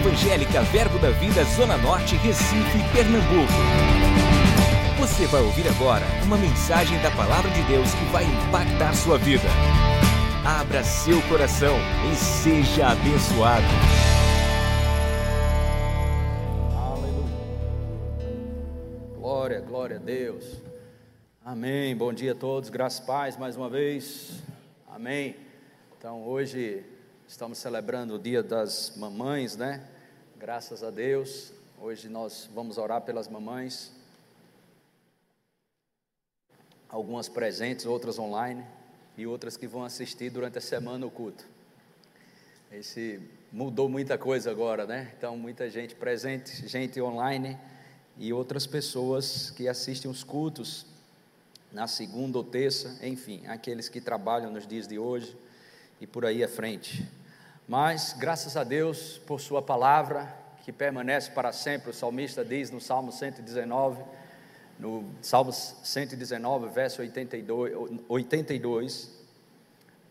Evangélica Verbo da Vida Zona Norte, Recife, Pernambuco. Você vai ouvir agora uma mensagem da Palavra de Deus que vai impactar sua vida. Abra seu coração e seja abençoado. Aleluia. Glória, glória a Deus. Amém. Bom dia a todos. Graças e paz mais uma vez. Amém. Então, hoje estamos celebrando o Dia das Mamães, né? Graças a Deus. Hoje nós vamos orar pelas mamães. Algumas presentes, outras online e outras que vão assistir durante a semana o culto. Esse mudou muita coisa agora, né? Então, muita gente presente, gente online e outras pessoas que assistem os cultos na segunda ou terça, enfim, aqueles que trabalham nos dias de hoje e por aí à frente. Mas, graças a Deus por Sua palavra, que permanece para sempre, o salmista diz no Salmo 119, no Salmo 119, verso 82, 82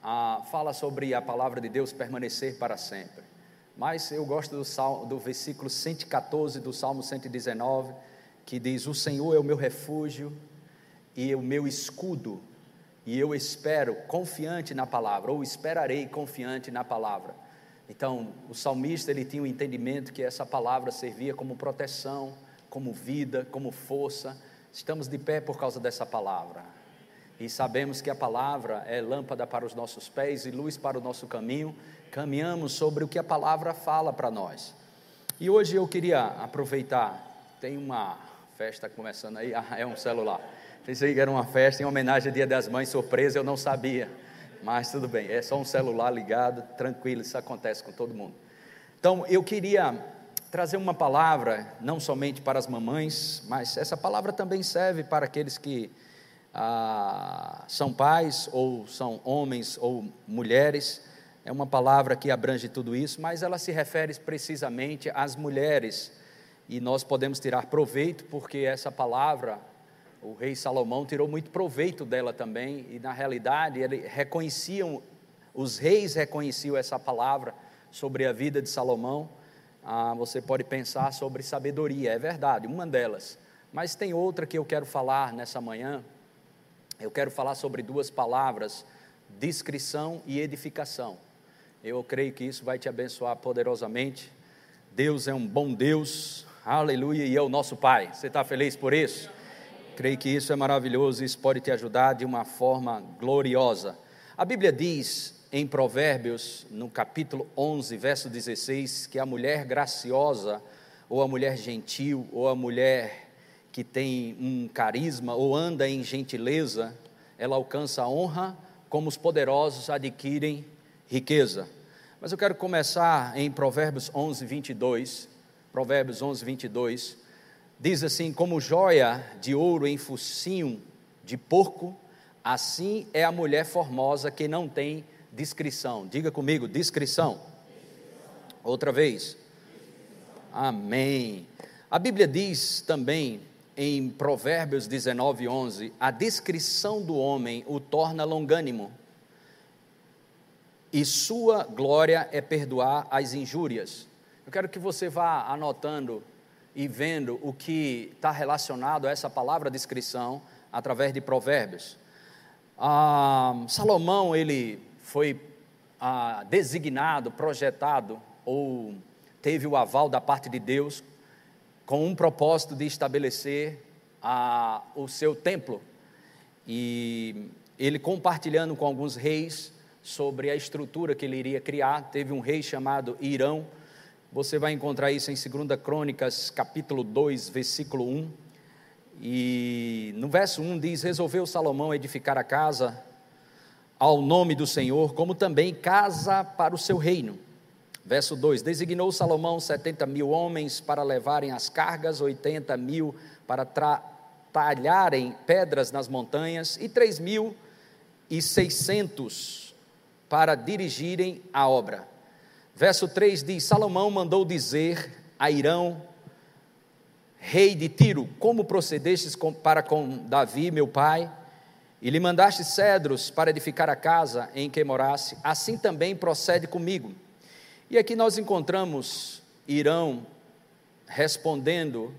ah, fala sobre a palavra de Deus permanecer para sempre. Mas eu gosto do, salmo, do versículo 114 do Salmo 119, que diz: O Senhor é o meu refúgio e o meu escudo, e eu espero confiante na palavra, ou esperarei confiante na palavra. Então, o salmista ele tinha o um entendimento que essa palavra servia como proteção, como vida, como força. Estamos de pé por causa dessa palavra. E sabemos que a palavra é lâmpada para os nossos pés e luz para o nosso caminho. Caminhamos sobre o que a palavra fala para nós. E hoje eu queria aproveitar, tem uma festa começando aí, ah, é um celular. Pensei que era uma festa em homenagem ao Dia das Mães, surpresa, eu não sabia. Mas tudo bem, é só um celular ligado, tranquilo, isso acontece com todo mundo. Então, eu queria trazer uma palavra, não somente para as mamães, mas essa palavra também serve para aqueles que ah, são pais, ou são homens ou mulheres. É uma palavra que abrange tudo isso, mas ela se refere precisamente às mulheres. E nós podemos tirar proveito, porque essa palavra o rei Salomão tirou muito proveito dela também, e na realidade ele reconheciam, os reis reconheciam essa palavra sobre a vida de Salomão. Ah, você pode pensar sobre sabedoria, é verdade, uma delas. Mas tem outra que eu quero falar nessa manhã. Eu quero falar sobre duas palavras: discrição e edificação. Eu creio que isso vai te abençoar poderosamente. Deus é um bom Deus, aleluia, e é o nosso Pai. Você está feliz por isso? Creio que isso é maravilhoso, isso pode te ajudar de uma forma gloriosa. A Bíblia diz em Provérbios, no capítulo 11, verso 16, que a mulher graciosa, ou a mulher gentil, ou a mulher que tem um carisma, ou anda em gentileza, ela alcança a honra, como os poderosos adquirem riqueza. Mas eu quero começar em Provérbios 11, 22. Provérbios 11, 22 Diz assim: como joia de ouro em focinho de porco, assim é a mulher formosa que não tem discrição. Diga comigo, discrição. Outra vez. Amém. A Bíblia diz também em Provérbios 19, 11: a discrição do homem o torna longânimo, e sua glória é perdoar as injúrias. Eu quero que você vá anotando e vendo o que está relacionado a essa palavra descrição através de provérbios. Ah, Salomão, ele foi ah, designado, projetado, ou teve o aval da parte de Deus, com um propósito de estabelecer ah, o seu templo. E ele compartilhando com alguns reis sobre a estrutura que ele iria criar, teve um rei chamado Irão, você vai encontrar isso em 2 Crônicas, capítulo 2, versículo 1. E no verso 1 diz: Resolveu Salomão edificar a casa ao nome do Senhor, como também casa para o seu reino. Verso 2: Designou Salomão 70 mil homens para levarem as cargas, 80 mil para talharem pedras nas montanhas, e 3 mil e 600 para dirigirem a obra. Verso 3 diz: Salomão mandou dizer a Irão, rei de Tiro, como procedestes para com Davi, meu pai, e lhe mandaste cedros para edificar a casa em que morasse, assim também procede comigo. E aqui nós encontramos irão respondendo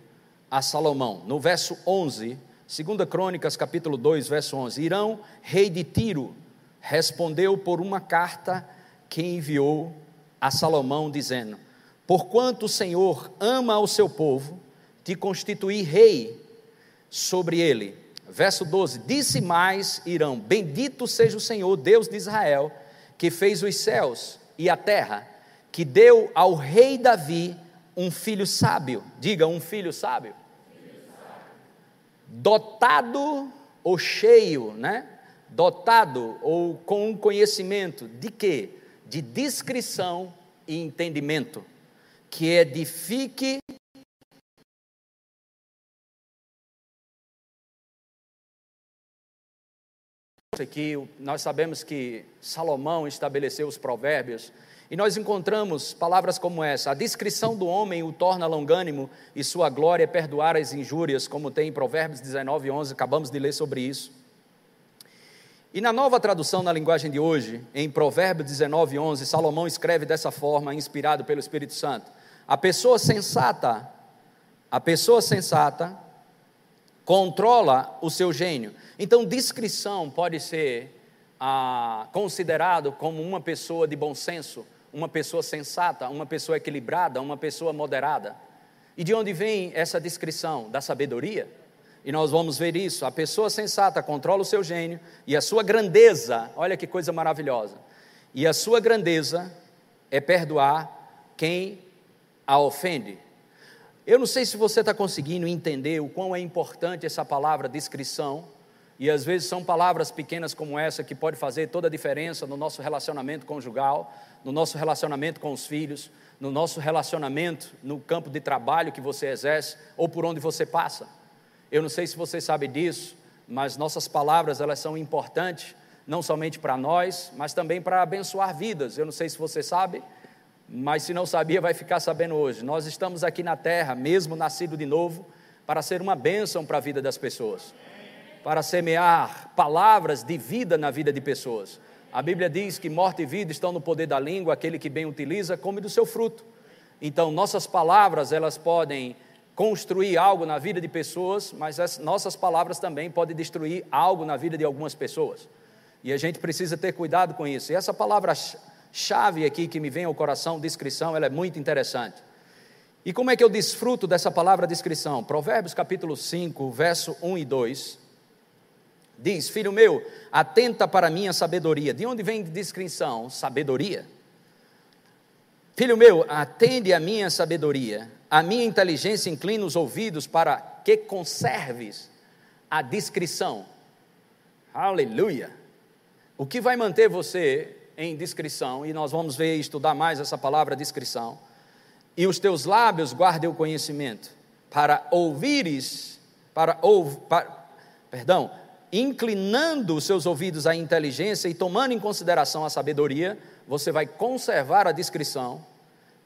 a Salomão. No verso 11, 2 Crônicas, capítulo 2, verso 11: Irão, rei de Tiro, respondeu por uma carta que enviou a Salomão, dizendo: Porquanto o Senhor ama o seu povo, te constituí rei sobre ele. Verso 12: Disse mais Irão: Bendito seja o Senhor, Deus de Israel, que fez os céus e a terra, que deu ao rei Davi um filho sábio. Diga, um filho sábio. Dotado ou cheio, né? Dotado ou com um conhecimento de quê? De discrição e entendimento, que edifique aqui, nós sabemos que Salomão estabeleceu os provérbios, e nós encontramos palavras como essa: a descrição do homem o torna longânimo e sua glória é perdoar as injúrias, como tem em Provérbios 19, 11, acabamos de ler sobre isso. E na nova tradução na linguagem de hoje, em Provérbios 19, 11, Salomão escreve dessa forma, inspirado pelo Espírito Santo: A pessoa sensata, a pessoa sensata controla o seu gênio. Então, discrição pode ser ah, considerado como uma pessoa de bom senso, uma pessoa sensata, uma pessoa equilibrada, uma pessoa moderada. E de onde vem essa descrição? Da sabedoria? E nós vamos ver isso. A pessoa sensata controla o seu gênio e a sua grandeza, olha que coisa maravilhosa. E a sua grandeza é perdoar quem a ofende. Eu não sei se você está conseguindo entender o quão é importante essa palavra descrição e às vezes são palavras pequenas como essa que pode fazer toda a diferença no nosso relacionamento conjugal, no nosso relacionamento com os filhos, no nosso relacionamento no campo de trabalho que você exerce ou por onde você passa. Eu não sei se você sabe disso, mas nossas palavras elas são importantes não somente para nós, mas também para abençoar vidas. Eu não sei se você sabe, mas se não sabia, vai ficar sabendo hoje. Nós estamos aqui na terra, mesmo nascido de novo, para ser uma bênção para a vida das pessoas para semear palavras de vida na vida de pessoas. A Bíblia diz que morte e vida estão no poder da língua, aquele que bem utiliza come do seu fruto. Então, nossas palavras, elas podem construir algo na vida de pessoas, mas as nossas palavras também podem destruir algo na vida de algumas pessoas. E a gente precisa ter cuidado com isso. E essa palavra chave aqui que me vem ao coração, descrição, ela é muito interessante. E como é que eu desfruto dessa palavra descrição? Provérbios capítulo 5, verso 1 e 2 diz: Filho meu, atenta para a minha sabedoria. De onde vem descrição? Sabedoria. Filho meu, atende a minha sabedoria, a minha inteligência inclina os ouvidos para que conserves a discrição. Aleluia! O que vai manter você em discrição, e nós vamos ver e estudar mais essa palavra discrição, e os teus lábios guardem o conhecimento, para ouvires, para, ouvir, perdão, inclinando os seus ouvidos à inteligência e tomando em consideração a sabedoria, você vai conservar a discrição,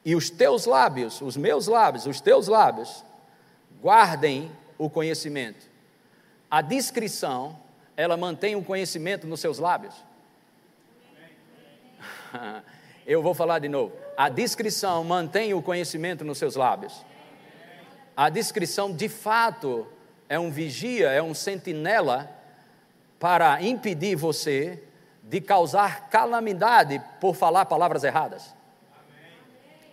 e os teus lábios, os meus lábios, os teus lábios, guardem o conhecimento. A discrição, ela mantém o conhecimento nos seus lábios. Eu vou falar de novo. A discrição mantém o conhecimento nos seus lábios. A discrição, de fato, é um vigia, é um sentinela para impedir você de causar calamidade por falar palavras erradas.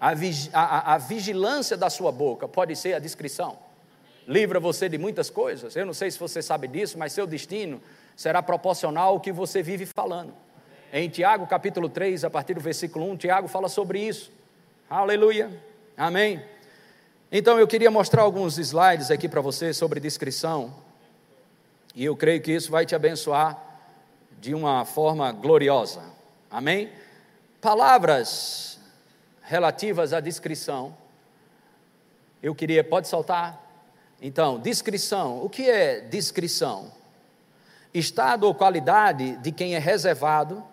A, a, a, vigilância da sua boca pode ser a discrição. Livra você de muitas coisas. Eu não sei se você sabe disso, mas seu destino será proporcional ao que você vive falando. Em Tiago capítulo 3, a partir do versículo 1, Tiago fala sobre isso. Aleluia. Amém. Então eu queria mostrar alguns slides aqui para você sobre discrição. E eu creio que isso vai te abençoar de uma forma gloriosa. Amém? Palavras relativas à descrição. Eu queria, pode saltar? Então, descrição. O que é descrição? Estado ou qualidade de quem é reservado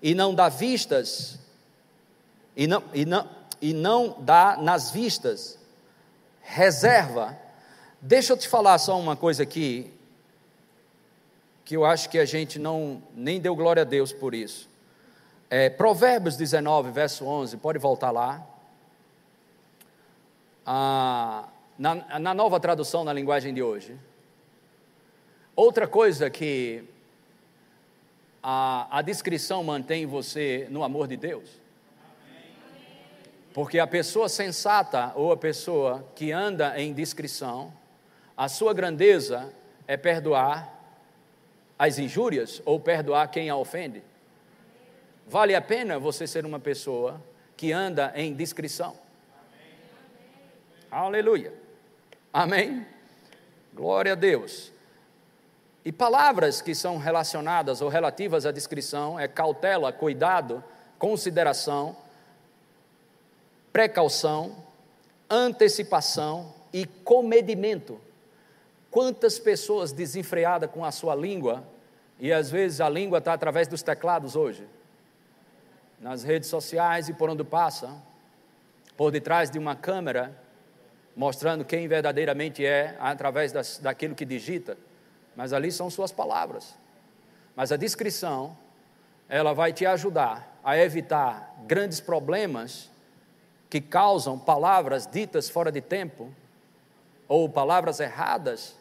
e não dá vistas, e não, e não, e não dá nas vistas, reserva. Deixa eu te falar só uma coisa aqui, que eu acho que a gente não nem deu glória a Deus por isso. É, Provérbios 19, verso 11, pode voltar lá. ah, na, na nova tradução na linguagem de hoje. Outra coisa que a, a descrição mantém você no amor de Deus. Porque a pessoa sensata ou a pessoa que anda em discrição, a sua grandeza é perdoar as injúrias ou perdoar quem a ofende. Vale a pena você ser uma pessoa que anda em discrição. Aleluia. Amém. Glória a Deus. E palavras que são relacionadas ou relativas à descrição é cautela, cuidado, consideração, precaução, antecipação e comedimento. Quantas pessoas desenfreadas com a sua língua, e às vezes a língua está através dos teclados hoje, nas redes sociais e por onde passa, por detrás de uma câmera, mostrando quem verdadeiramente é através das, daquilo que digita mas ali são suas palavras. Mas a descrição, ela vai te ajudar a evitar grandes problemas que causam palavras ditas fora de tempo ou palavras erradas,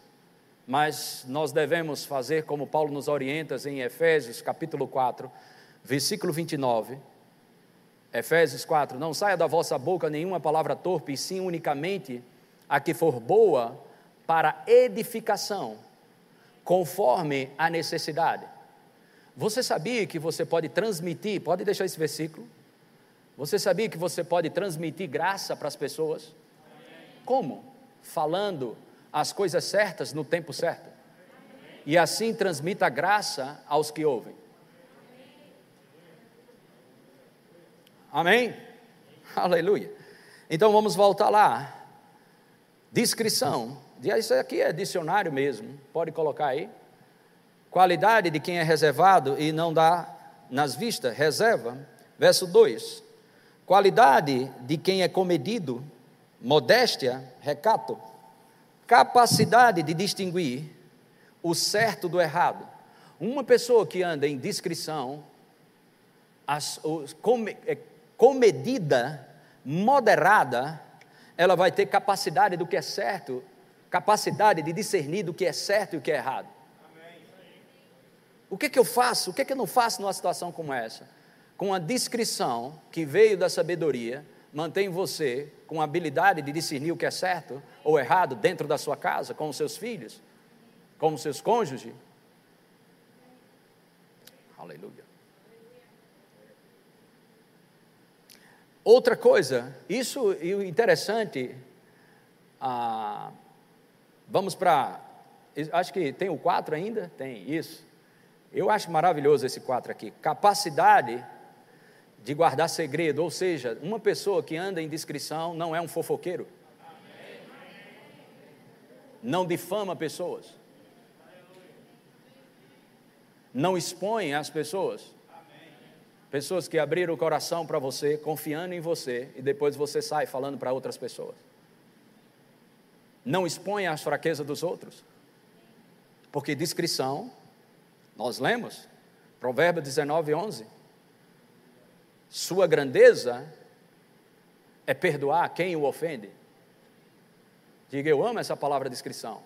mas nós devemos fazer como Paulo nos orienta em Efésios capítulo 4, versículo 29. Efésios 4: Não saia da vossa boca nenhuma palavra torpe, e sim unicamente a que for boa para edificação conforme a necessidade. Você sabia que você pode transmitir, pode deixar esse versículo? Você sabia que você pode transmitir graça para as pessoas? Como? Falando as coisas certas no tempo certo. E assim transmita graça aos que ouvem. Amém? Aleluia. Então vamos voltar lá. Descrição isso aqui é dicionário mesmo, pode colocar aí. Qualidade de quem é reservado e não dá nas vistas, reserva. Verso 2: Qualidade de quem é comedido, modéstia, recato. Capacidade de distinguir o certo do errado. Uma pessoa que anda em discrição, as, os, com, comedida, moderada, ela vai ter capacidade do que é certo capacidade de discernir do que é certo e o que é errado. O que, é que eu faço? O que, é que eu não faço numa situação como essa? Com a discrição que veio da sabedoria, mantém você com a habilidade de discernir o que é certo ou errado dentro da sua casa, com os seus filhos, com os seus cônjuges. Aleluia. Outra coisa, isso e o interessante, ah, Vamos para. Acho que tem o 4 ainda? Tem, isso. Eu acho maravilhoso esse 4 aqui. Capacidade de guardar segredo, ou seja, uma pessoa que anda em discrição não é um fofoqueiro. Não difama pessoas. Não expõe as pessoas. Pessoas que abriram o coração para você, confiando em você, e depois você sai falando para outras pessoas não exponha as fraquezas dos outros. Porque discrição, nós lemos, Provérbios 19, 11. Sua grandeza é perdoar quem o ofende. Diga, eu amo essa palavra discrição.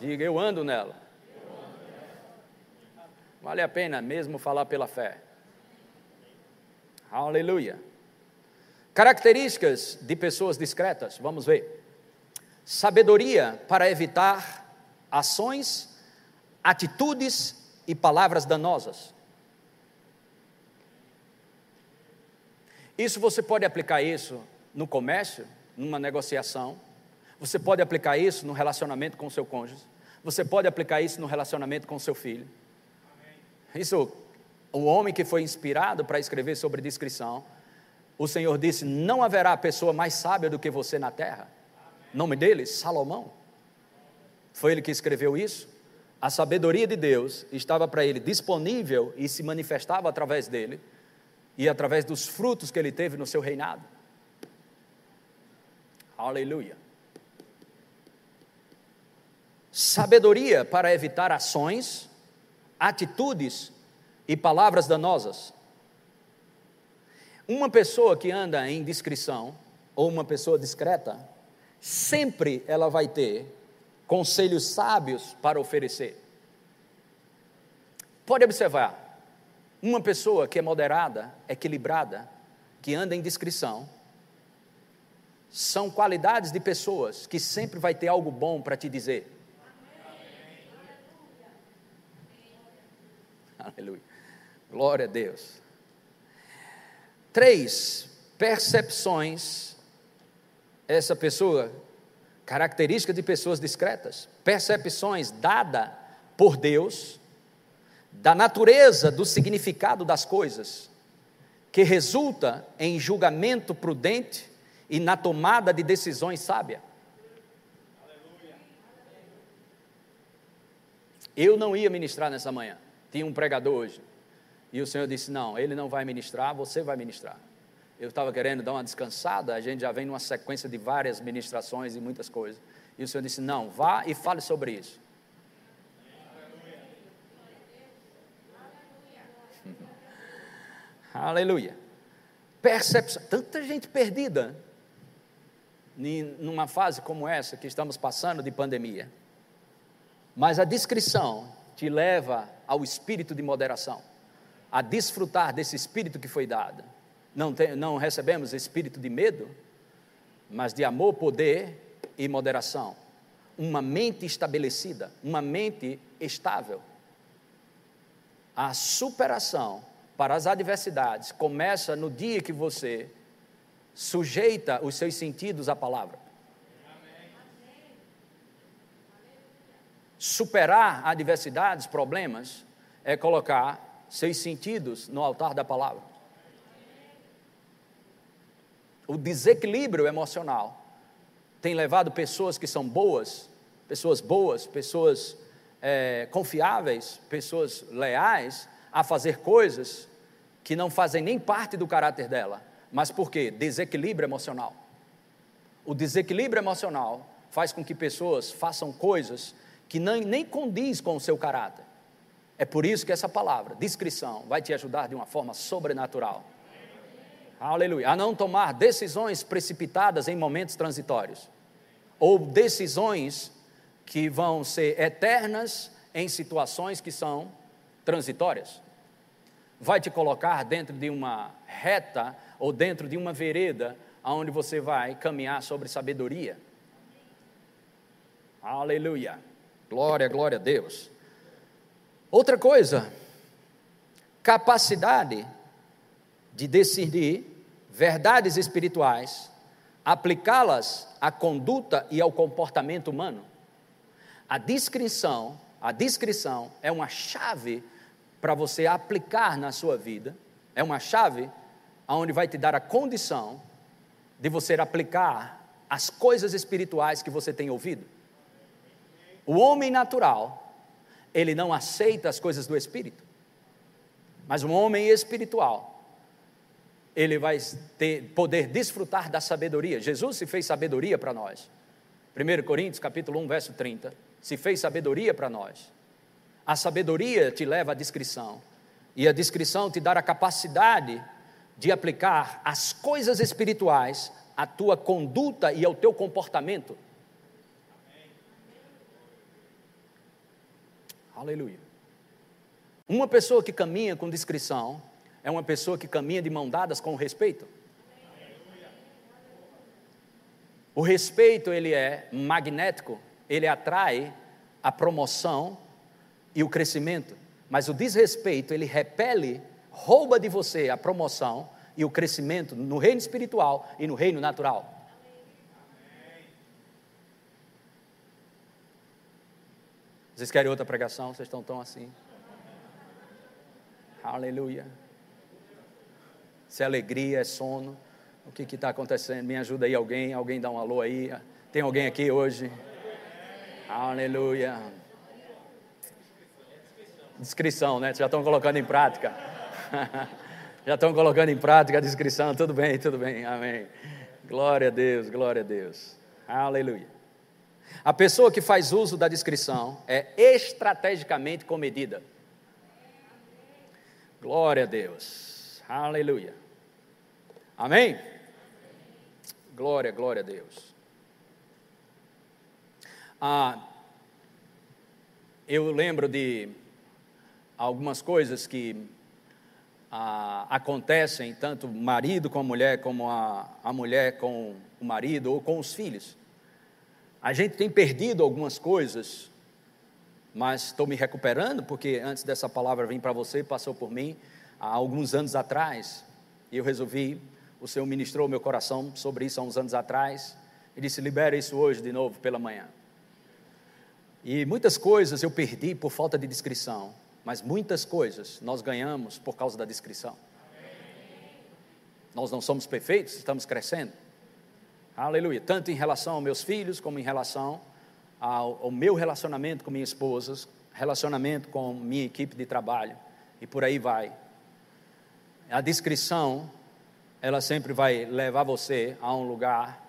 Diga, eu ando nela. Vale a pena mesmo falar pela fé. Aleluia. Características de pessoas discretas, vamos ver sabedoria para evitar ações, atitudes e palavras danosas. Isso você pode aplicar isso no comércio, numa negociação. Você pode aplicar isso no relacionamento com o seu cônjuge. Você pode aplicar isso no relacionamento com o seu filho. Isso, o homem que foi inspirado para escrever sobre discrição, o Senhor disse: Não haverá pessoa mais sábia do que você na terra nome dele? Salomão. Foi ele que escreveu isso. A sabedoria de Deus estava para ele disponível e se manifestava através dele e através dos frutos que ele teve no seu reinado. Aleluia. Sabedoria para evitar ações, atitudes e palavras danosas. Uma pessoa que anda em discrição, ou uma pessoa discreta, sempre ela vai ter conselhos sábios para oferecer. Pode observar, uma pessoa que é moderada, equilibrada, que anda em discrição, são qualidades de pessoas que sempre vai ter algo bom para te dizer. Aleluia. Glória a Deus. Três percepções. Essa pessoa, característica de pessoas discretas, percepções dada por Deus da natureza do significado das coisas, que resulta em julgamento prudente e na tomada de decisões sábias. Eu não ia ministrar nessa manhã, tinha um pregador hoje, e o Senhor disse: Não, ele não vai ministrar, você vai ministrar. Eu estava querendo dar uma descansada, a gente já vem numa sequência de várias ministrações e muitas coisas. E o Senhor disse: Não, vá e fale sobre isso. Aleluia. Percepção. Tanta gente perdida numa fase como essa que estamos passando de pandemia. Mas a discrição te leva ao espírito de moderação, a desfrutar desse espírito que foi dado. Não, tem, não recebemos espírito de medo, mas de amor, poder e moderação. Uma mente estabelecida, uma mente estável. A superação para as adversidades começa no dia que você sujeita os seus sentidos à palavra. Superar adversidades, problemas, é colocar seus sentidos no altar da palavra. O desequilíbrio emocional tem levado pessoas que são boas, pessoas boas, pessoas é, confiáveis, pessoas leais, a fazer coisas que não fazem nem parte do caráter dela. Mas por quê? Desequilíbrio emocional. O desequilíbrio emocional faz com que pessoas façam coisas que nem, nem condiz com o seu caráter. É por isso que essa palavra, discrição, vai te ajudar de uma forma sobrenatural. Aleluia. A não tomar decisões precipitadas em momentos transitórios. Ou decisões que vão ser eternas em situações que são transitórias. Vai te colocar dentro de uma reta ou dentro de uma vereda aonde você vai caminhar sobre sabedoria. Aleluia. Glória, glória a Deus. Outra coisa, capacidade de decidir verdades espirituais, aplicá-las à conduta e ao comportamento humano. A descrição, a descrição é uma chave para você aplicar na sua vida, é uma chave aonde vai te dar a condição de você aplicar as coisas espirituais que você tem ouvido. O homem natural, ele não aceita as coisas do espírito. Mas um homem espiritual, ele vai ter, poder desfrutar da sabedoria. Jesus se fez sabedoria para nós. 1 Coríntios capítulo 1, verso 30, se fez sabedoria para nós. A sabedoria te leva à discrição, e a discrição te dá a capacidade de aplicar as coisas espirituais à tua conduta e ao teu comportamento. Aleluia. Uma pessoa que caminha com discrição é uma pessoa que caminha de mão dadas com respeito. O respeito ele é magnético, ele atrai a promoção e o crescimento, mas o desrespeito, ele repele, rouba de você a promoção e o crescimento no reino espiritual e no reino natural. Vocês querem outra pregação? Vocês estão tão assim? Aleluia. Se é alegria, é sono. O que está acontecendo? Me ajuda aí alguém. Alguém dá um alô aí. Tem alguém aqui hoje? Aleluia. Descrição, né? Já estão colocando em prática. Já estão colocando em prática a descrição. Tudo bem, tudo bem. Amém. Glória a Deus, glória a Deus. Aleluia. A pessoa que faz uso da descrição é estrategicamente comedida. Glória a Deus. Aleluia. Amém? Glória, glória a Deus. Ah, eu lembro de algumas coisas que ah, acontecem, tanto marido com a mulher, como a, a mulher com o marido ou com os filhos. A gente tem perdido algumas coisas, mas estou me recuperando, porque antes dessa palavra vir para você, passou por mim há alguns anos atrás, e eu resolvi, o Senhor ministrou meu coração sobre isso há uns anos atrás, e disse: libera isso hoje de novo pela manhã. E muitas coisas eu perdi por falta de descrição, mas muitas coisas nós ganhamos por causa da descrição. Nós não somos perfeitos, estamos crescendo. Aleluia. Tanto em relação aos meus filhos, como em relação ao, ao meu relacionamento com minha esposa, relacionamento com minha equipe de trabalho, e por aí vai. A descrição, ela sempre vai levar você a um lugar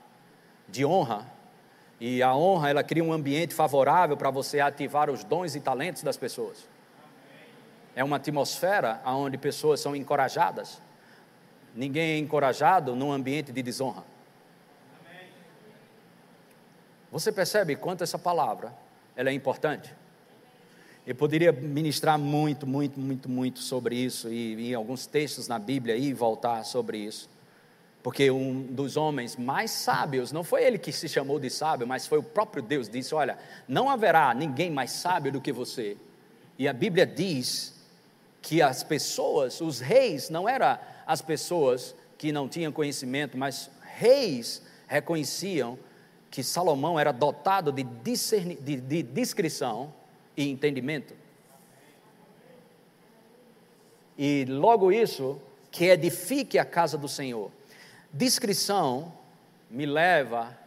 de honra e a honra, ela cria um ambiente favorável para você ativar os dons e talentos das pessoas. É uma atmosfera onde pessoas são encorajadas. Ninguém é encorajado num ambiente de desonra. Você percebe quanto essa palavra ela é importante? Eu poderia ministrar muito, muito, muito, muito sobre isso e em alguns textos na Bíblia e voltar sobre isso. Porque um dos homens mais sábios, não foi ele que se chamou de sábio, mas foi o próprio Deus, disse: Olha, não haverá ninguém mais sábio do que você. E a Bíblia diz que as pessoas, os reis, não eram as pessoas que não tinham conhecimento, mas reis reconheciam que Salomão era dotado de, discerni, de, de discrição e entendimento. E logo isso, que edifique a casa do Senhor. Discrição me leva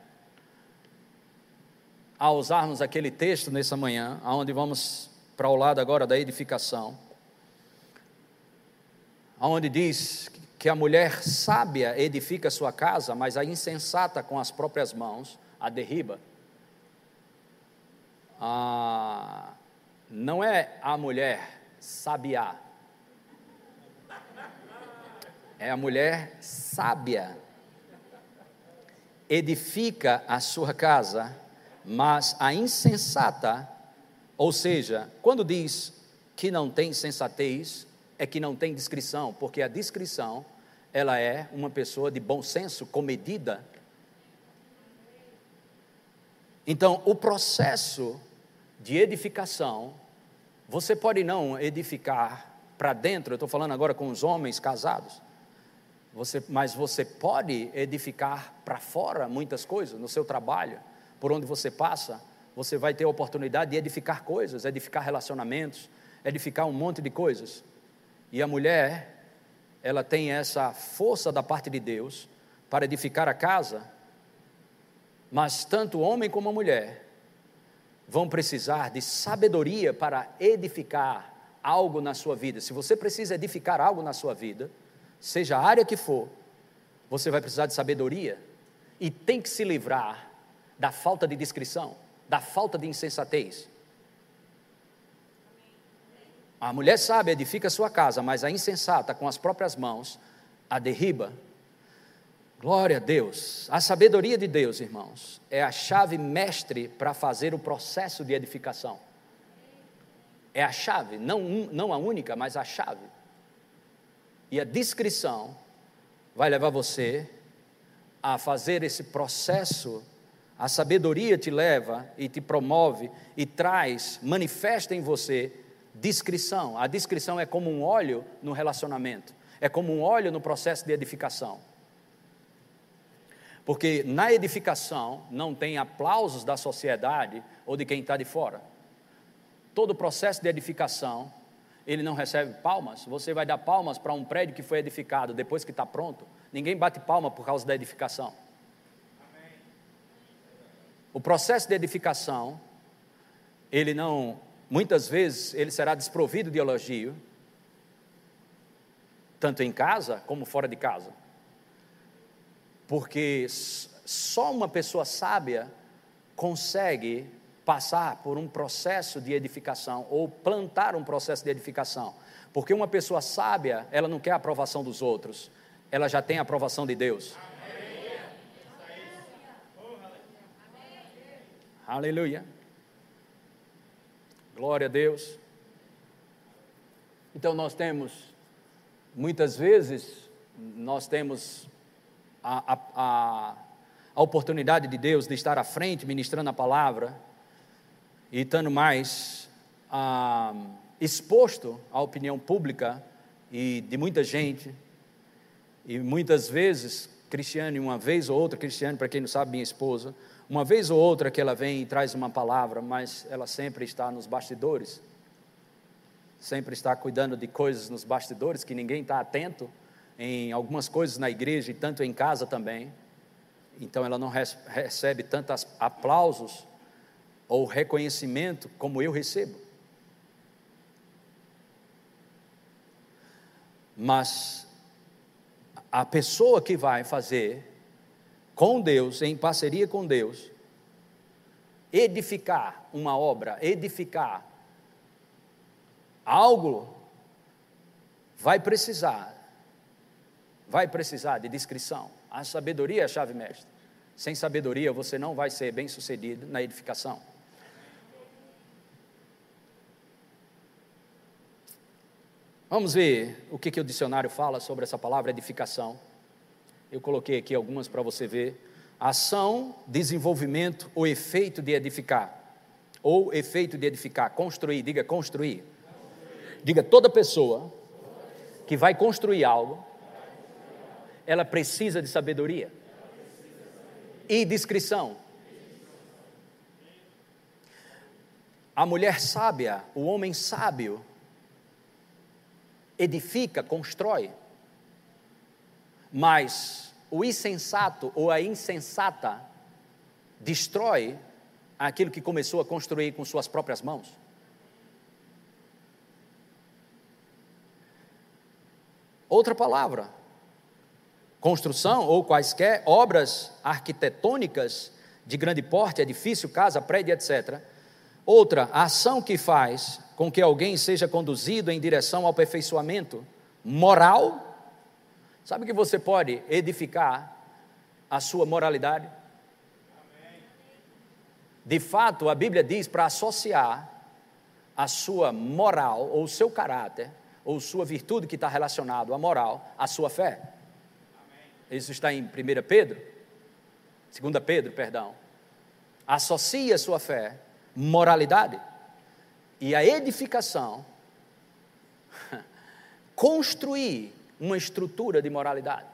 a usarmos aquele texto nessa manhã, aonde vamos para o lado agora da edificação, aonde diz que a mulher sábia edifica sua casa, mas a insensata com as próprias mãos a derriba. Ah, não é a mulher sabiá, é a mulher sábia. Edifica a sua casa, mas a insensata, ou seja, quando diz que não tem sensatez, é que não tem discrição, porque a discrição, ela é uma pessoa de bom senso, comedida. Então, o processo de edificação, você pode não edificar para dentro, eu estou falando agora com os homens casados, você, mas você pode edificar para fora muitas coisas, no seu trabalho, por onde você passa, você vai ter a oportunidade de edificar coisas, edificar relacionamentos, edificar um monte de coisas. E a mulher, ela tem essa força da parte de Deus para edificar a casa, mas tanto o homem como a mulher vão precisar de sabedoria para edificar algo na sua vida. Se você precisa edificar algo na sua vida, seja a área que for, você vai precisar de sabedoria e tem que se livrar da falta de discrição, da falta de insensatez. A mulher sábia edifica sua casa, mas a insensata, com as próprias mãos, a derriba. Glória a Deus. A sabedoria de Deus, irmãos, é a chave mestre para fazer o processo de edificação. É a chave, não, não a única, mas a chave. E a discrição vai levar você a fazer esse processo. A sabedoria te leva e te promove e traz, manifesta em você discrição. A discrição é como um óleo no relacionamento, é como um óleo no processo de edificação. Porque na edificação não tem aplausos da sociedade ou de quem está de fora. Todo o processo de edificação ele não recebe palmas, você vai dar palmas para um prédio que foi edificado depois que está pronto. Ninguém bate palma por causa da edificação. O processo de edificação, ele não, muitas vezes, ele será desprovido de elogio, tanto em casa como fora de casa porque só uma pessoa sábia consegue passar por um processo de edificação ou plantar um processo de edificação. Porque uma pessoa sábia, ela não quer a aprovação dos outros, ela já tem a aprovação de Deus. Aleluia. Glória a Deus. Então nós temos, muitas vezes, nós temos a, a, a, a oportunidade de Deus de estar à frente ministrando a palavra e estando mais ah, exposto à opinião pública e de muita gente, e muitas vezes, Cristiane, uma vez ou outra, Cristiane, para quem não sabe, minha esposa, uma vez ou outra que ela vem e traz uma palavra, mas ela sempre está nos bastidores, sempre está cuidando de coisas nos bastidores que ninguém está atento, em algumas coisas na igreja e tanto em casa também. Então ela não recebe tantos aplausos ou reconhecimento como eu recebo. Mas a pessoa que vai fazer com Deus, em parceria com Deus, edificar uma obra, edificar algo, vai precisar, vai precisar de descrição. A sabedoria é a chave mestra. Sem sabedoria você não vai ser bem sucedido na edificação. Vamos ver o que, que o dicionário fala sobre essa palavra edificação. Eu coloquei aqui algumas para você ver. Ação, desenvolvimento ou efeito de edificar. Ou efeito de edificar, construir, diga construir. Diga toda pessoa que vai construir algo, ela precisa de sabedoria e discrição. A mulher sábia, o homem sábio, edifica, constrói. Mas o insensato ou a insensata destrói aquilo que começou a construir com suas próprias mãos. Outra palavra, construção ou quaisquer obras arquitetônicas de grande porte, edifício, casa, prédio, etc. Outra, a ação que faz com que alguém seja conduzido em direção ao aperfeiçoamento moral. Sabe que você pode edificar a sua moralidade? De fato, a Bíblia diz para associar a sua moral, ou seu caráter, ou sua virtude que está relacionado à moral, à sua fé. Isso está em 1 Pedro, 2 Pedro, perdão. Associa sua fé, moralidade e a edificação, construir uma estrutura de moralidade.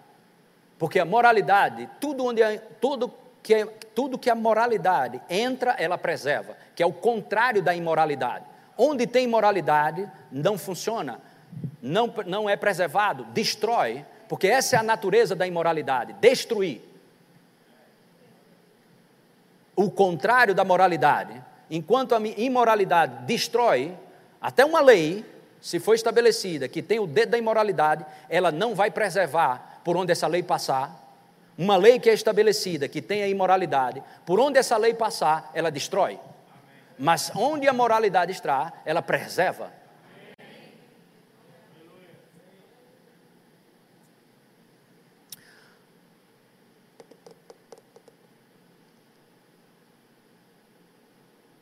Porque a moralidade, tudo, onde tudo, que é, tudo que a moralidade entra, ela preserva, que é o contrário da imoralidade. Onde tem imoralidade, não funciona, não, não é preservado, destrói, porque essa é a natureza da imoralidade destruir. O contrário da moralidade enquanto a imoralidade destrói, até uma lei, se for estabelecida, que tem o dedo da imoralidade, ela não vai preservar por onde essa lei passar. Uma lei que é estabelecida, que tem a imoralidade, por onde essa lei passar, ela destrói. Mas onde a moralidade está, ela preserva.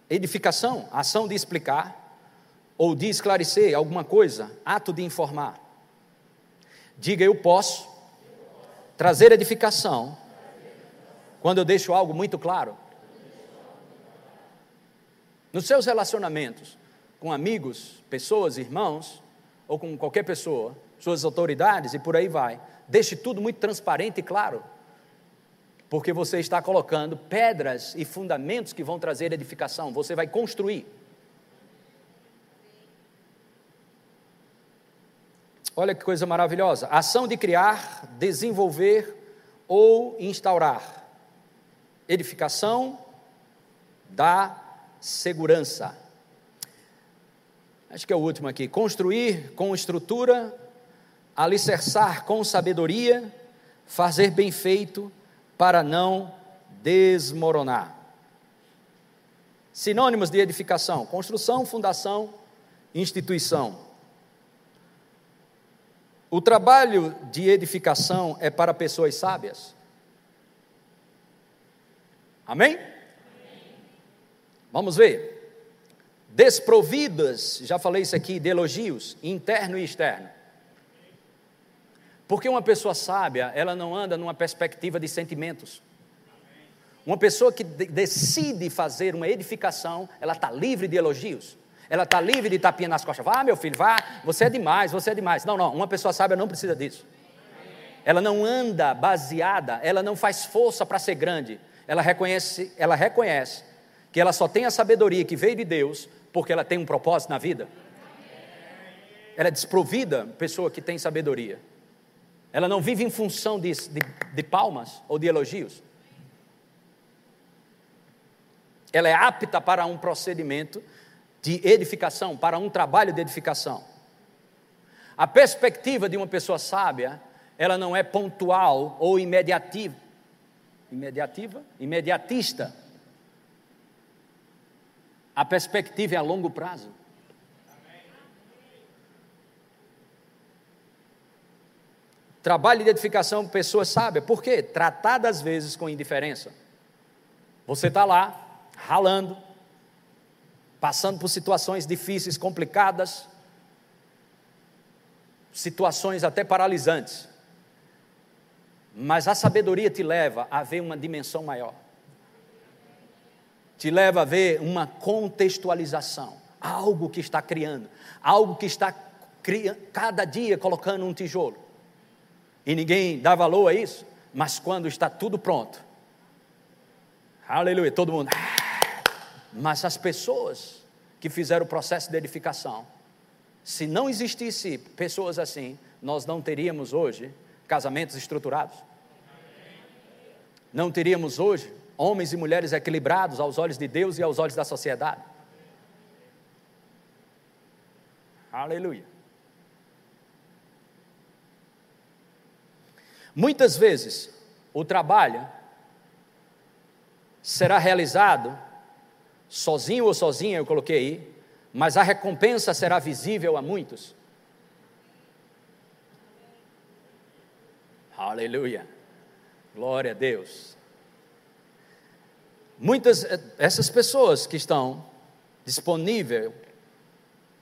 Edificação, ação de explicar ou de esclarecer alguma coisa, ato de informar. Diga eu posso trazer edificação quando eu deixo algo muito claro. Nos seus relacionamentos com amigos, pessoas, irmãos, ou com qualquer pessoa, suas autoridades e por aí vai, deixe tudo muito transparente e claro porque você está colocando pedras e fundamentos que vão trazer edificação, você vai construir. Olha que coisa maravilhosa: ação de criar, desenvolver ou instaurar. Edificação da segurança. Acho que é o último aqui. Construir com estrutura, alicerçar com sabedoria, fazer bem feito, para não desmoronar. Sinônimos de edificação: construção, fundação, instituição. O trabalho de edificação é para pessoas sábias. Amém? Vamos ver. Desprovidas, já falei isso aqui, de elogios, interno e externo. Porque uma pessoa sábia, ela não anda numa perspectiva de sentimentos. Uma pessoa que de decide fazer uma edificação, ela está livre de elogios. Ela está livre de tapinha nas costas. Vá, meu filho, vá, você é demais, você é demais. Não, não, uma pessoa sábia não precisa disso. Ela não anda baseada, ela não faz força para ser grande. Ela reconhece, ela reconhece que ela só tem a sabedoria que veio de Deus porque ela tem um propósito na vida. Ela é desprovida, pessoa que tem sabedoria. Ela não vive em função de, de, de palmas ou de elogios. Ela é apta para um procedimento de edificação, para um trabalho de edificação. A perspectiva de uma pessoa sábia, ela não é pontual ou imediativa. Imediativa? Imediatista. A perspectiva é a longo prazo. Trabalho de edificação, pessoas sábias. Por quê? Tratada às vezes com indiferença. Você está lá, ralando, passando por situações difíceis, complicadas, situações até paralisantes. Mas a sabedoria te leva a ver uma dimensão maior. Te leva a ver uma contextualização, algo que está criando, algo que está cada dia colocando um tijolo e ninguém dá valor a isso, mas quando está tudo pronto, aleluia, todo mundo, mas as pessoas que fizeram o processo de edificação, se não existisse pessoas assim, nós não teríamos hoje casamentos estruturados, não teríamos hoje homens e mulheres equilibrados aos olhos de Deus e aos olhos da sociedade. Aleluia. Muitas vezes, o trabalho será realizado sozinho ou sozinha, eu coloquei aí, mas a recompensa será visível a muitos. Aleluia. Glória a Deus. Muitas eh, essas pessoas que estão disponíveis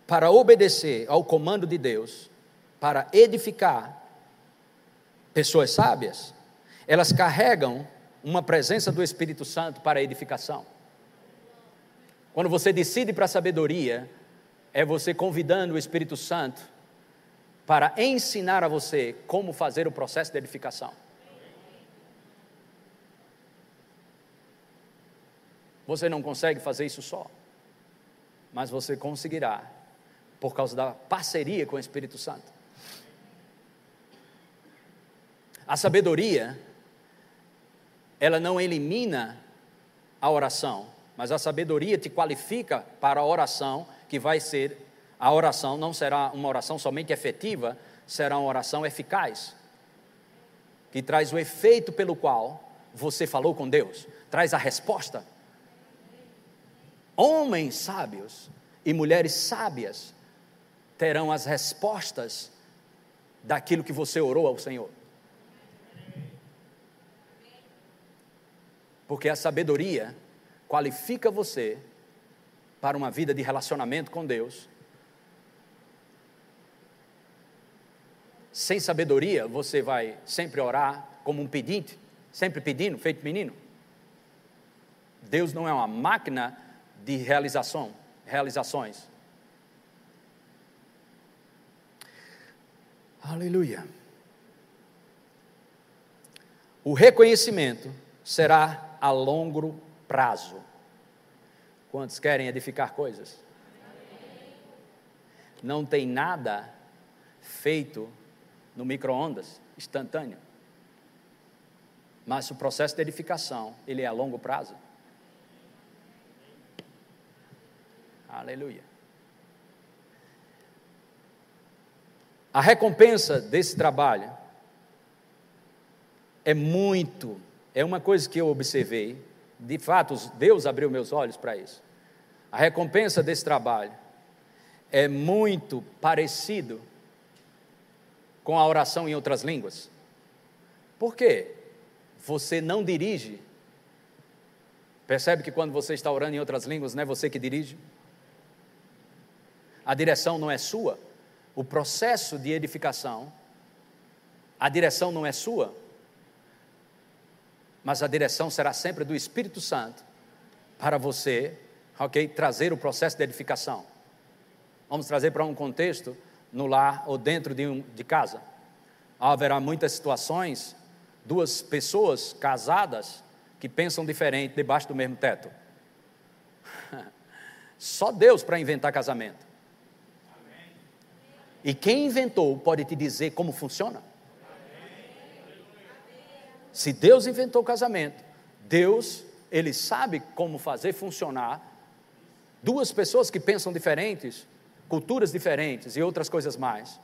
para obedecer ao comando de Deus, para edificar pessoas sábias, elas carregam uma presença do Espírito Santo para edificação. Quando você decide para a sabedoria, é você convidando o Espírito Santo para ensinar a você como fazer o processo de edificação. Você não consegue fazer isso só, mas você conseguirá por causa da parceria com o Espírito Santo. A sabedoria, ela não elimina a oração, mas a sabedoria te qualifica para a oração, que vai ser, a oração não será uma oração somente efetiva, será uma oração eficaz, que traz o efeito pelo qual você falou com Deus, traz a resposta. Homens sábios e mulheres sábias terão as respostas daquilo que você orou ao Senhor. Porque a sabedoria qualifica você para uma vida de relacionamento com Deus. Sem sabedoria, você vai sempre orar como um pedinte, sempre pedindo, feito menino. Deus não é uma máquina de realização, realizações. Aleluia. O reconhecimento será a longo prazo. Quantos querem edificar coisas? Não tem nada feito no micro-ondas, instantâneo. Mas o processo de edificação, ele é a longo prazo. Aleluia. A recompensa desse trabalho é muito é uma coisa que eu observei, de fato, Deus abriu meus olhos para isso. A recompensa desse trabalho é muito parecido com a oração em outras línguas. Por quê? Você não dirige Percebe que quando você está orando em outras línguas, não é você que dirige? A direção não é sua. O processo de edificação, a direção não é sua, mas a direção será sempre do Espírito Santo para você, ok? Trazer o processo de edificação. Vamos trazer para um contexto no lar ou dentro de, um, de casa. Haverá muitas situações, duas pessoas casadas que pensam diferente debaixo do mesmo teto. Só Deus para inventar casamento. E quem inventou pode te dizer como funciona. Se Deus inventou o casamento, Deus, ele sabe como fazer funcionar duas pessoas que pensam diferentes, culturas diferentes e outras coisas mais.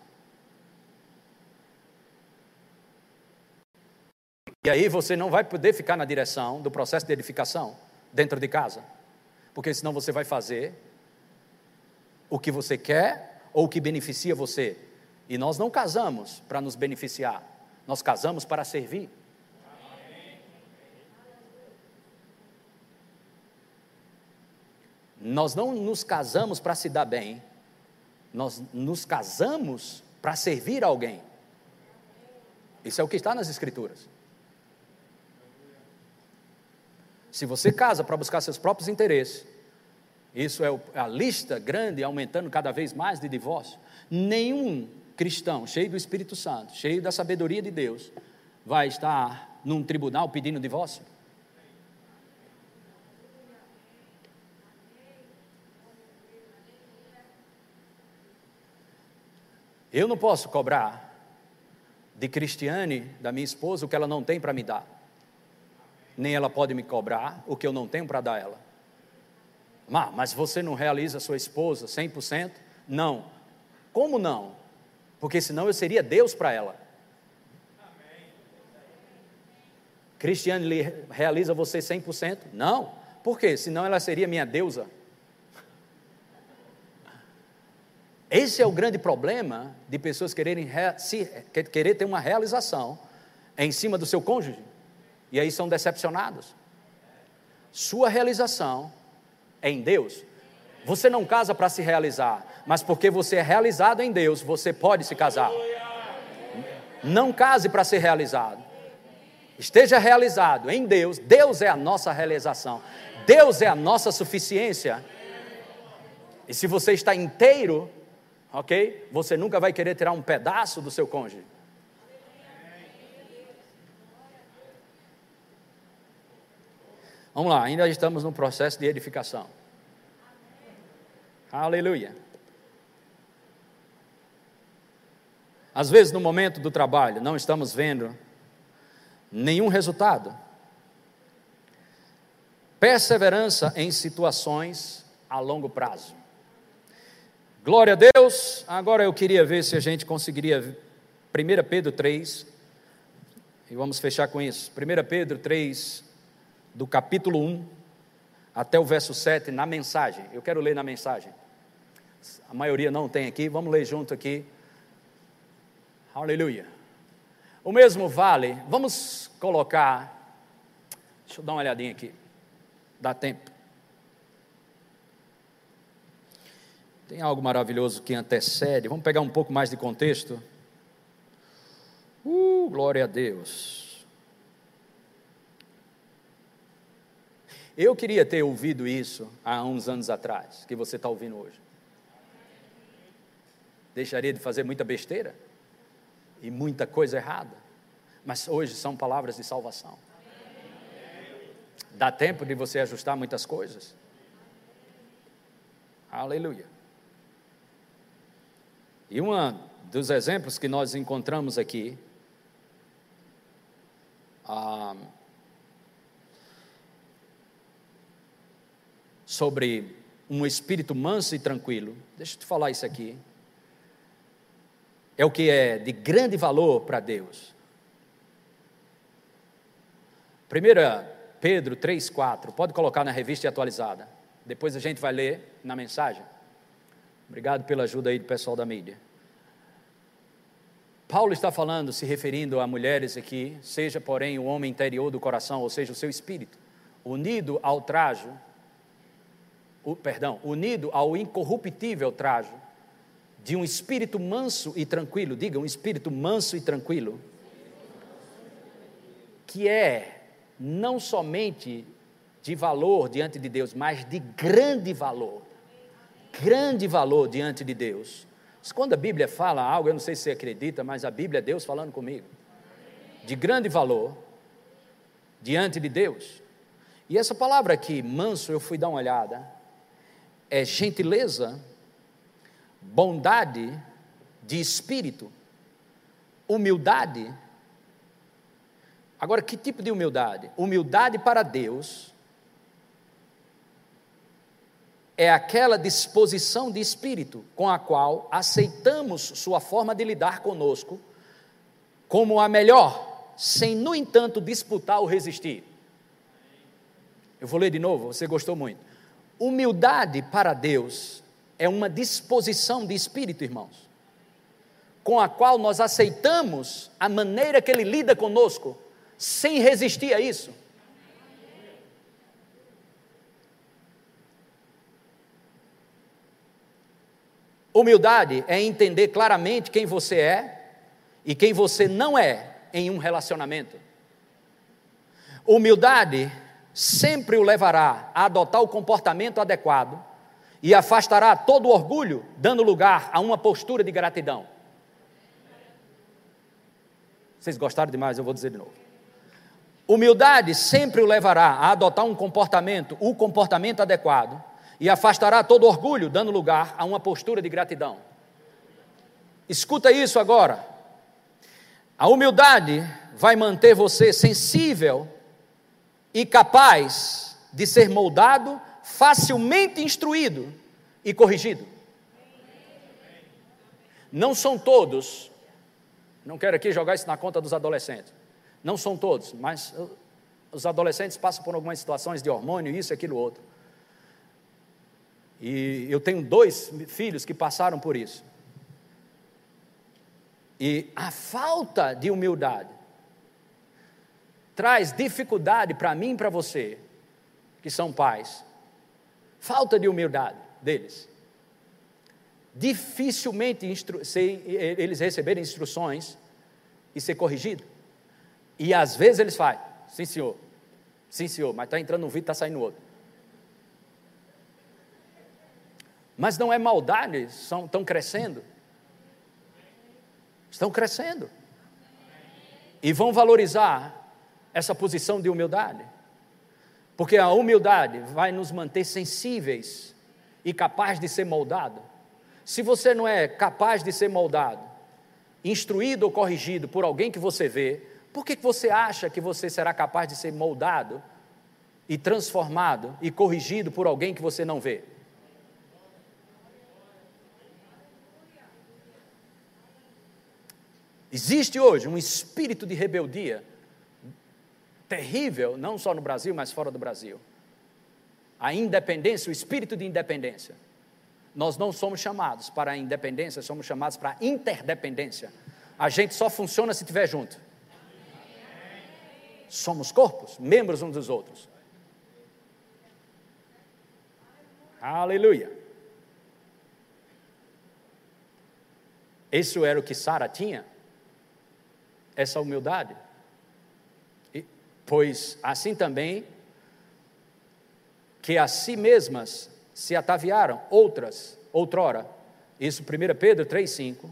E aí você não vai poder ficar na direção do processo de edificação dentro de casa, porque senão você vai fazer o que você quer ou o que beneficia você. E nós não casamos para nos beneficiar, nós casamos para servir. Nós não nos casamos para se dar bem, nós nos casamos para servir alguém. Isso é o que está nas Escrituras. Se você casa para buscar seus próprios interesses, isso é a lista grande, aumentando cada vez mais de divórcio. Nenhum cristão cheio do Espírito Santo, cheio da sabedoria de Deus, vai estar num tribunal pedindo divórcio. Eu não posso cobrar de Cristiane, da minha esposa, o que ela não tem para me dar nem ela pode me cobrar o que eu não tenho para dar a ela. mas você não realiza sua esposa 100%? Não. Como não? Porque senão eu seria Deus para ela. Cristiane realiza você 100%? Não. Por quê? Senão ela seria minha deusa. Esse é o grande problema de pessoas quererem se, querer ter uma realização em cima do seu cônjuge e aí são decepcionados. Sua realização é em Deus. Você não casa para se realizar, mas porque você é realizado em Deus, você pode se casar. Não case para ser realizado. Esteja realizado em Deus. Deus é a nossa realização. Deus é a nossa suficiência. E se você está inteiro, ok? Você nunca vai querer tirar um pedaço do seu cônjuge. Vamos lá, ainda estamos no processo de edificação. Aleluia. Às vezes, no momento do trabalho, não estamos vendo nenhum resultado. Perseverança em situações a longo prazo. Glória a Deus. Agora eu queria ver se a gente conseguiria 1 Pedro 3, e vamos fechar com isso. 1 Pedro 3, do capítulo 1 até o verso 7 na mensagem. Eu quero ler na mensagem. A maioria não tem aqui, vamos ler junto aqui. Aleluia. O mesmo vale, vamos colocar. Deixa eu dar uma olhadinha aqui. Dá tempo. Tem algo maravilhoso que antecede. Vamos pegar um pouco mais de contexto. Uh, glória a Deus. Eu queria ter ouvido isso há uns anos atrás, que você está ouvindo hoje. Deixaria de fazer muita besteira e muita coisa errada, mas hoje são palavras de salvação. Dá tempo de você ajustar muitas coisas. Aleluia. E um dos exemplos que nós encontramos aqui, ah, sobre um espírito manso e tranquilo, deixa eu te falar isso aqui. É o que é de grande valor para Deus. 1 Pedro 3,4, pode colocar na revista atualizada. Depois a gente vai ler na mensagem. Obrigado pela ajuda aí do pessoal da mídia. Paulo está falando, se referindo a mulheres aqui, seja porém o homem interior do coração, ou seja, o seu espírito, unido ao trajo, o, perdão, unido ao incorruptível trajo de um espírito manso e tranquilo, diga um espírito manso e tranquilo, que é não somente de valor diante de Deus, mas de grande valor. Grande valor diante de Deus. Quando a Bíblia fala algo, eu não sei se você acredita, mas a Bíblia é Deus falando comigo. De grande valor diante de Deus. E essa palavra aqui, manso, eu fui dar uma olhada, é gentileza, bondade de espírito, humildade. Agora, que tipo de humildade? Humildade para Deus é aquela disposição de espírito com a qual aceitamos sua forma de lidar conosco como a melhor, sem, no entanto, disputar ou resistir. Eu vou ler de novo, você gostou muito. Humildade para Deus é uma disposição de espírito, irmãos, com a qual nós aceitamos a maneira que Ele lida conosco, sem resistir a isso. Humildade é entender claramente quem você é e quem você não é em um relacionamento. Humildade sempre o levará a adotar o comportamento adequado e afastará todo orgulho, dando lugar a uma postura de gratidão. Vocês gostaram demais, eu vou dizer de novo. Humildade sempre o levará a adotar um comportamento, o comportamento adequado, e afastará todo orgulho, dando lugar a uma postura de gratidão. Escuta isso agora. A humildade vai manter você sensível e capaz de ser moldado, facilmente instruído e corrigido. Não são todos, não quero aqui jogar isso na conta dos adolescentes, não são todos, mas os adolescentes passam por algumas situações de hormônio, isso, aquilo, outro. E eu tenho dois filhos que passaram por isso. E a falta de humildade traz dificuldade para mim e para você, que são pais. Falta de humildade deles. Dificilmente eles receberem instruções e ser corrigido. E às vezes eles fazem, sim senhor, sim senhor, mas está entrando um vídeo, está saindo outro. Mas não é maldade, são, estão crescendo. Estão crescendo. E vão valorizar essa posição de humildade. Porque a humildade vai nos manter sensíveis e capaz de ser moldado. Se você não é capaz de ser moldado, instruído ou corrigido por alguém que você vê, por que você acha que você será capaz de ser moldado e transformado e corrigido por alguém que você não vê? Existe hoje um espírito de rebeldia terrível, não só no Brasil, mas fora do Brasil. A independência, o espírito de independência. Nós não somos chamados para a independência, somos chamados para a interdependência. A gente só funciona se estiver junto. Somos corpos, membros uns dos outros. Aleluia. Isso era o que Sara tinha essa humildade. E, pois assim também que a si mesmas se ataviaram outras, outrora, isso 1 Pedro 3,5,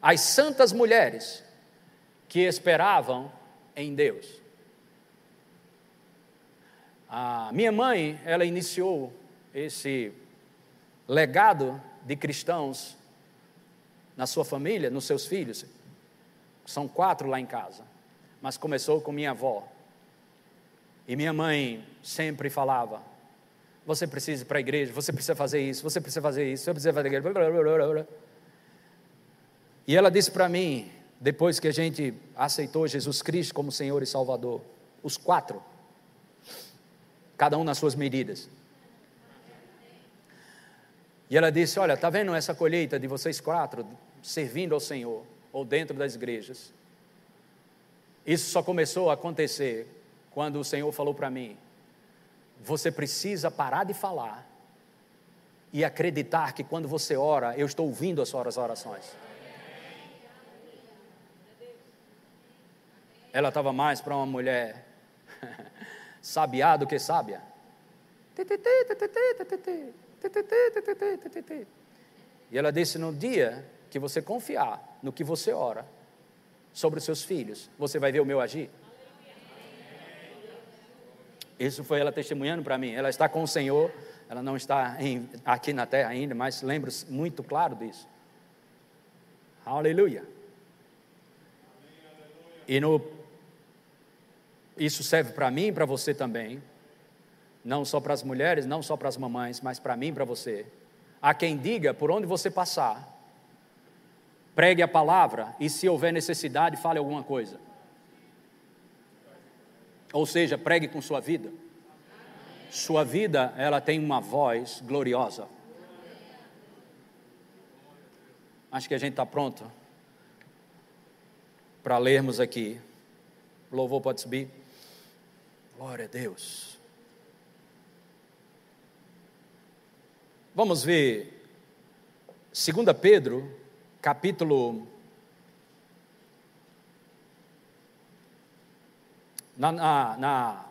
as santas mulheres que esperavam em Deus. A minha mãe, ela iniciou esse legado de cristãos na sua família, nos seus filhos, são quatro lá em casa. Mas começou com minha avó. E minha mãe sempre falava: você precisa ir para a igreja, você precisa fazer isso, você precisa fazer isso, você precisa fazer aquilo. E ela disse para mim, depois que a gente aceitou Jesus Cristo como Senhor e Salvador, os quatro, cada um nas suas medidas. E ela disse: Olha, está vendo essa colheita de vocês quatro servindo ao Senhor? Ou dentro das igrejas. Isso só começou a acontecer quando o Senhor falou para mim: você precisa parar de falar e acreditar que quando você ora, eu estou ouvindo as suas orações. Ela estava mais para uma mulher sabiá do que sábia. E ela disse: no dia que você confiar no que você ora sobre os seus filhos, você vai ver o meu agir. Isso foi ela testemunhando para mim. Ela está com o Senhor, ela não está em, aqui na terra ainda, mas lembro muito claro disso. Aleluia. E no, isso serve para mim e para você também. Não só para as mulheres, não só para as mamães, mas para mim e para você. Há quem diga por onde você passar, pregue a palavra e, se houver necessidade, fale alguma coisa. Ou seja, pregue com sua vida. Sua vida, ela tem uma voz gloriosa. Acho que a gente está pronto para lermos aqui. O louvor pode subir. Glória a Deus. Vamos ver 2 Pedro, capítulo na, na, na,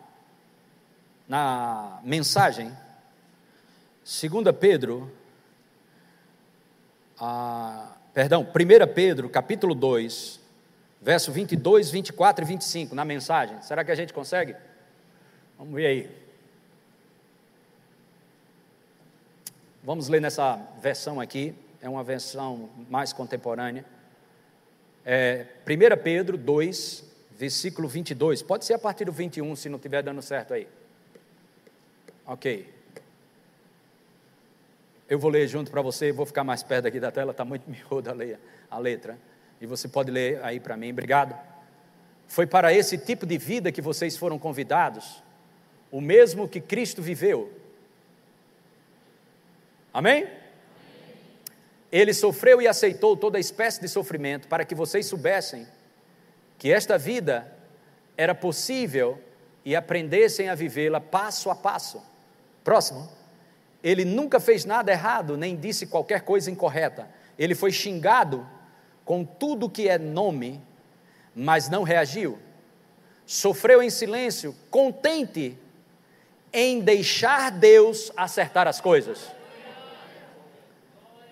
na mensagem, 2 Pedro, ah, perdão, 1 Pedro, capítulo 2, verso 22, 24 e 25, na mensagem. Será que a gente consegue? Vamos ver aí. Vamos ler nessa versão aqui, é uma versão mais contemporânea. É, 1 Pedro 2, versículo 22. Pode ser a partir do 21, se não estiver dando certo aí. Ok. Eu vou ler junto para você, vou ficar mais perto aqui da tela, está muito miúda a letra. E você pode ler aí para mim, obrigado. Foi para esse tipo de vida que vocês foram convidados, o mesmo que Cristo viveu. Amém? Ele sofreu e aceitou toda espécie de sofrimento para que vocês soubessem que esta vida era possível e aprendessem a vivê-la passo a passo. Próximo. Ele nunca fez nada errado, nem disse qualquer coisa incorreta. Ele foi xingado com tudo que é nome, mas não reagiu. Sofreu em silêncio, contente em deixar Deus acertar as coisas.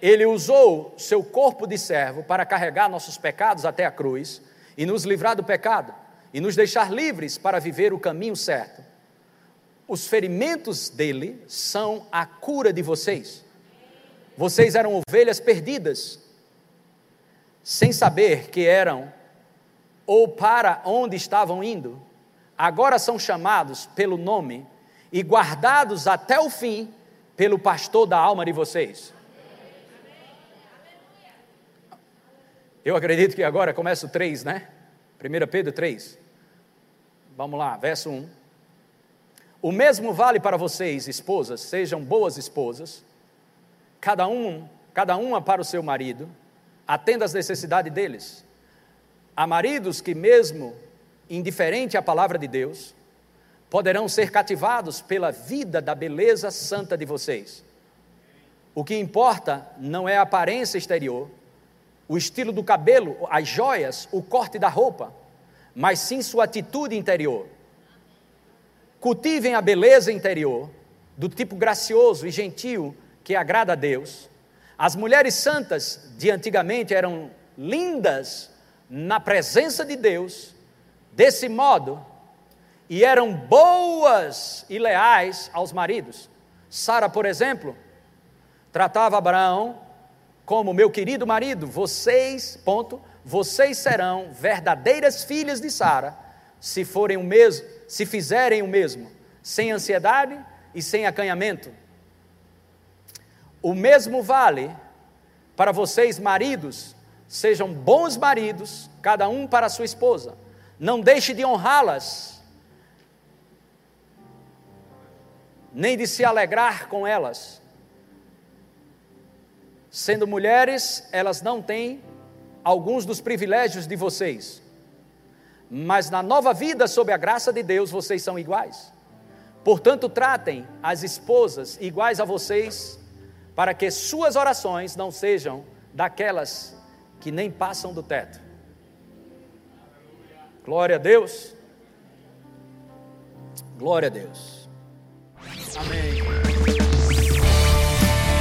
Ele usou seu corpo de servo para carregar nossos pecados até a cruz e nos livrar do pecado e nos deixar livres para viver o caminho certo. Os ferimentos dele são a cura de vocês. Vocês eram ovelhas perdidas, sem saber que eram ou para onde estavam indo. Agora são chamados pelo nome e guardados até o fim pelo pastor da alma de vocês. Eu acredito que agora começa o 3, né? 1 Pedro 3. Vamos lá, verso 1. O mesmo vale para vocês, esposas, sejam boas esposas, cada um, cada uma para o seu marido, atenda às necessidades deles. Há maridos que, mesmo indiferente à palavra de Deus, poderão ser cativados pela vida da beleza santa de vocês. O que importa não é a aparência exterior, o estilo do cabelo, as joias, o corte da roupa, mas sim sua atitude interior. Cultivem a beleza interior, do tipo gracioso e gentil que agrada a Deus. As mulheres santas de antigamente eram lindas na presença de Deus, desse modo, e eram boas e leais aos maridos. Sara, por exemplo, tratava Abraão como meu querido marido, vocês, ponto, vocês serão verdadeiras filhas de Sara, se forem o mesmo, se fizerem o mesmo, sem ansiedade e sem acanhamento. O mesmo vale para vocês, maridos, sejam bons maridos, cada um para a sua esposa. Não deixe de honrá-las, nem de se alegrar com elas Sendo mulheres, elas não têm alguns dos privilégios de vocês. Mas na nova vida, sob a graça de Deus, vocês são iguais. Portanto, tratem as esposas iguais a vocês, para que suas orações não sejam daquelas que nem passam do teto. Glória a Deus. Glória a Deus. Amém.